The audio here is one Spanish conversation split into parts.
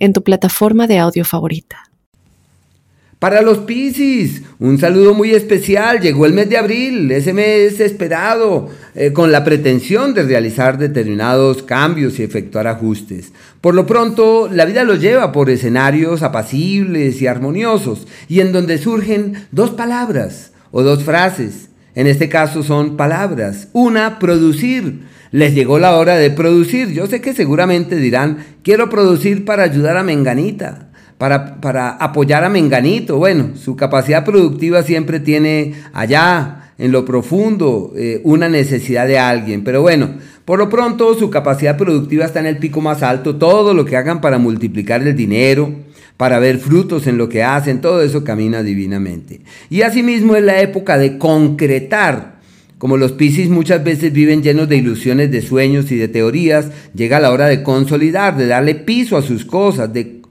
en tu plataforma de audio favorita. Para los Piscis, un saludo muy especial. Llegó el mes de abril, ese mes esperado, eh, con la pretensión de realizar determinados cambios y efectuar ajustes. Por lo pronto, la vida los lleva por escenarios apacibles y armoniosos, y en donde surgen dos palabras o dos frases. En este caso son palabras. Una, producir les llegó la hora de producir. Yo sé que seguramente dirán, quiero producir para ayudar a Menganita, para, para apoyar a Menganito. Bueno, su capacidad productiva siempre tiene allá, en lo profundo, eh, una necesidad de alguien. Pero bueno, por lo pronto su capacidad productiva está en el pico más alto. Todo lo que hagan para multiplicar el dinero, para ver frutos en lo que hacen, todo eso camina divinamente. Y asimismo es la época de concretar como los Piscis muchas veces viven llenos de ilusiones, de sueños y de teorías, llega la hora de consolidar, de darle piso a sus cosas, de,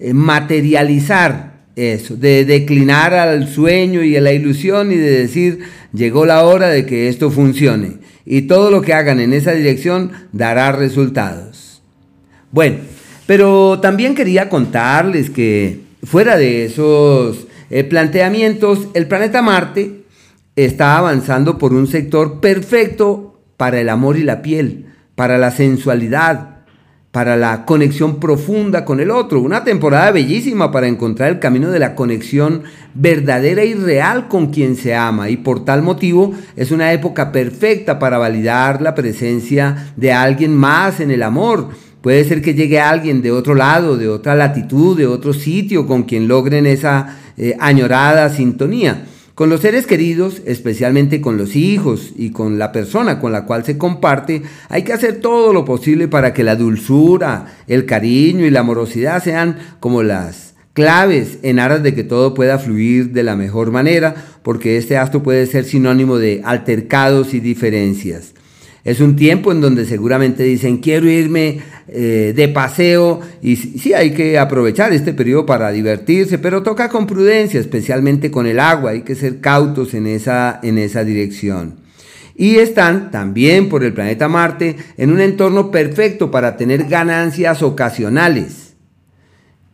eh, materializar eso, de declinar al sueño y a la ilusión y de decir, llegó la hora de que esto funcione. Y todo lo que hagan en esa dirección dará resultados. Bueno, pero también quería contarles que fuera de esos eh, planteamientos, el planeta Marte está avanzando por un sector perfecto para el amor y la piel, para la sensualidad, para la conexión profunda con el otro. Una temporada bellísima para encontrar el camino de la conexión verdadera y real con quien se ama. Y por tal motivo es una época perfecta para validar la presencia de alguien más en el amor. Puede ser que llegue alguien de otro lado, de otra latitud, de otro sitio, con quien logren esa eh, añorada sintonía. Con los seres queridos, especialmente con los hijos y con la persona con la cual se comparte, hay que hacer todo lo posible para que la dulzura, el cariño y la amorosidad sean como las claves en aras de que todo pueda fluir de la mejor manera, porque este acto puede ser sinónimo de altercados y diferencias. Es un tiempo en donde seguramente dicen, quiero irme eh, de paseo y sí hay que aprovechar este periodo para divertirse, pero toca con prudencia, especialmente con el agua, hay que ser cautos en esa, en esa dirección. Y están también por el planeta Marte en un entorno perfecto para tener ganancias ocasionales.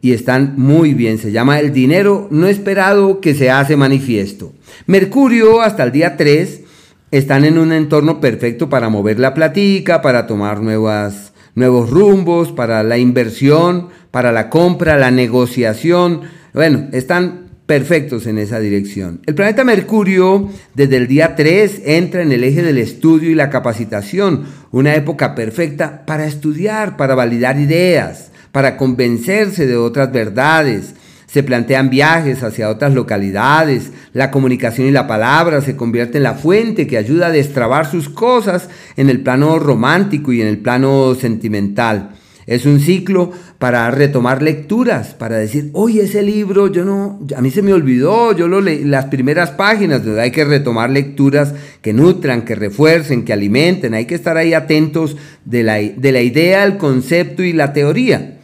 Y están muy bien, se llama el dinero no esperado que se hace manifiesto. Mercurio hasta el día 3 están en un entorno perfecto para mover la platica, para tomar nuevas, nuevos rumbos, para la inversión, para la compra, la negociación. Bueno, están perfectos en esa dirección. El planeta Mercurio desde el día 3 entra en el eje del estudio y la capacitación, una época perfecta para estudiar, para validar ideas, para convencerse de otras verdades, se plantean viajes hacia otras localidades, la comunicación y la palabra se convierte en la fuente que ayuda a destrabar sus cosas en el plano romántico y en el plano sentimental. Es un ciclo para retomar lecturas, para decir, oye, ese libro, yo no, a mí se me olvidó, yo lo leí, las primeras páginas, donde hay que retomar lecturas que nutran, que refuercen, que alimenten, hay que estar ahí atentos de la, de la idea, el concepto y la teoría.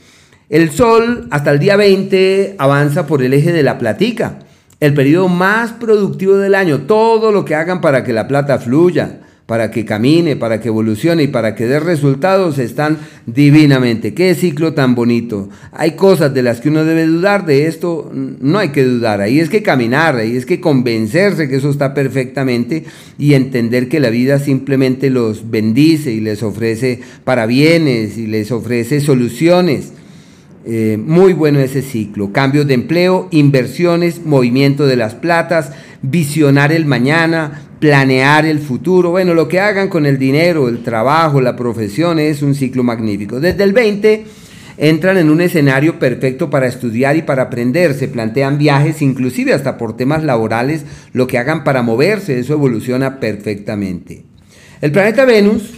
El Sol hasta el día 20 avanza por el eje de la platica, el periodo más productivo del año. Todo lo que hagan para que la plata fluya, para que camine, para que evolucione y para que dé resultados están divinamente. Qué ciclo tan bonito. Hay cosas de las que uno debe dudar, de esto no hay que dudar. Ahí es que caminar, ahí es que convencerse que eso está perfectamente y entender que la vida simplemente los bendice y les ofrece parabienes y les ofrece soluciones. Eh, muy bueno ese ciclo. Cambios de empleo, inversiones, movimiento de las platas, visionar el mañana, planear el futuro. Bueno, lo que hagan con el dinero, el trabajo, la profesión es un ciclo magnífico. Desde el 20 entran en un escenario perfecto para estudiar y para aprender. Se plantean viajes, inclusive hasta por temas laborales, lo que hagan para moverse, eso evoluciona perfectamente. El planeta Venus,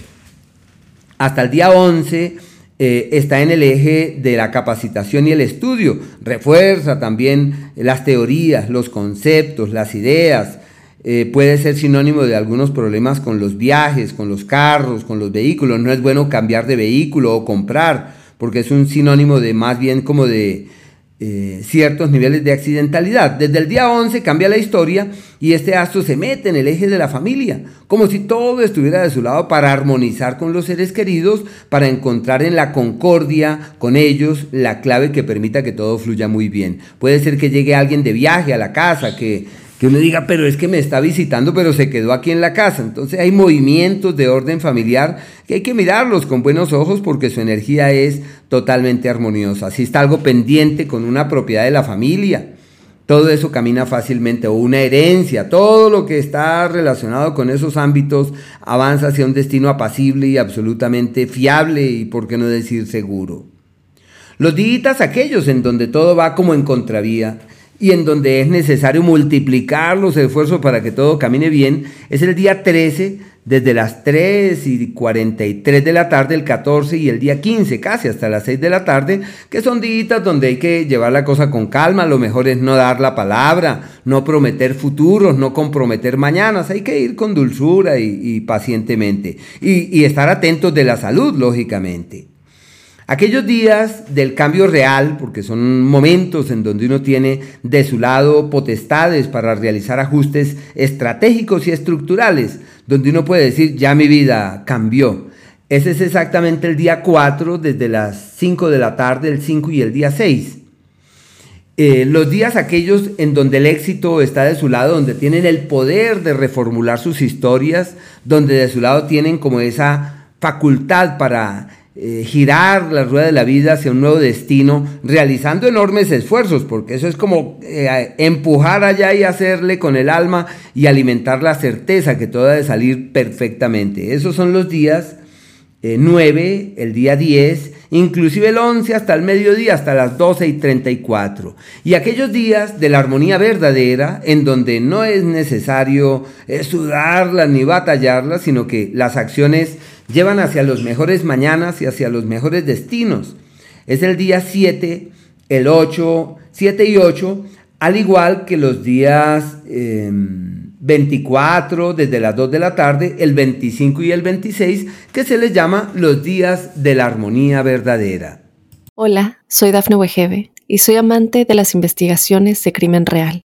hasta el día 11, eh, está en el eje de la capacitación y el estudio. Refuerza también las teorías, los conceptos, las ideas. Eh, puede ser sinónimo de algunos problemas con los viajes, con los carros, con los vehículos. No es bueno cambiar de vehículo o comprar, porque es un sinónimo de más bien como de eh, ciertos niveles de accidentalidad. Desde el día 11 cambia la historia y este astro se mete en el eje de la familia, como si todo estuviera de su lado para armonizar con los seres queridos, para encontrar en la concordia con ellos la clave que permita que todo fluya muy bien. Puede ser que llegue alguien de viaje a la casa, que que uno diga, pero es que me está visitando, pero se quedó aquí en la casa. Entonces hay movimientos de orden familiar que hay que mirarlos con buenos ojos porque su energía es totalmente armoniosa. Si está algo pendiente con una propiedad de la familia, todo eso camina fácilmente, o una herencia, todo lo que está relacionado con esos ámbitos avanza hacia un destino apacible y absolutamente fiable y, por qué no decir, seguro. Los días aquellos en donde todo va como en contravía, y en donde es necesario multiplicar los esfuerzos para que todo camine bien, es el día 13, desde las 3 y 43 de la tarde, el 14 y el día 15, casi hasta las 6 de la tarde, que son días donde hay que llevar la cosa con calma, lo mejor es no dar la palabra, no prometer futuros, no comprometer mañanas, hay que ir con dulzura y, pacientemente, y estar atentos de la salud, lógicamente. Aquellos días del cambio real, porque son momentos en donde uno tiene de su lado potestades para realizar ajustes estratégicos y estructurales, donde uno puede decir, ya mi vida cambió. Ese es exactamente el día 4, desde las 5 de la tarde, el 5 y el día 6. Eh, los días aquellos en donde el éxito está de su lado, donde tienen el poder de reformular sus historias, donde de su lado tienen como esa facultad para eh, girar la rueda de la vida hacia un nuevo destino, realizando enormes esfuerzos, porque eso es como eh, empujar allá y hacerle con el alma y alimentar la certeza que todo ha de salir perfectamente. Esos son los días 9, eh, el día 10, inclusive el 11 hasta el mediodía, hasta las 12 y 34. Y aquellos días de la armonía verdadera, en donde no es necesario sudarlas ni batallarlas, sino que las acciones llevan hacia los mejores mañanas y hacia los mejores destinos. Es el día 7, el 8, 7 y 8, al igual que los días 24 em, desde las 2 de la tarde, el 25 y el 26, que se les llama los días de la armonía verdadera. Hola, soy Dafne Wegebe y soy amante de las investigaciones de crimen real.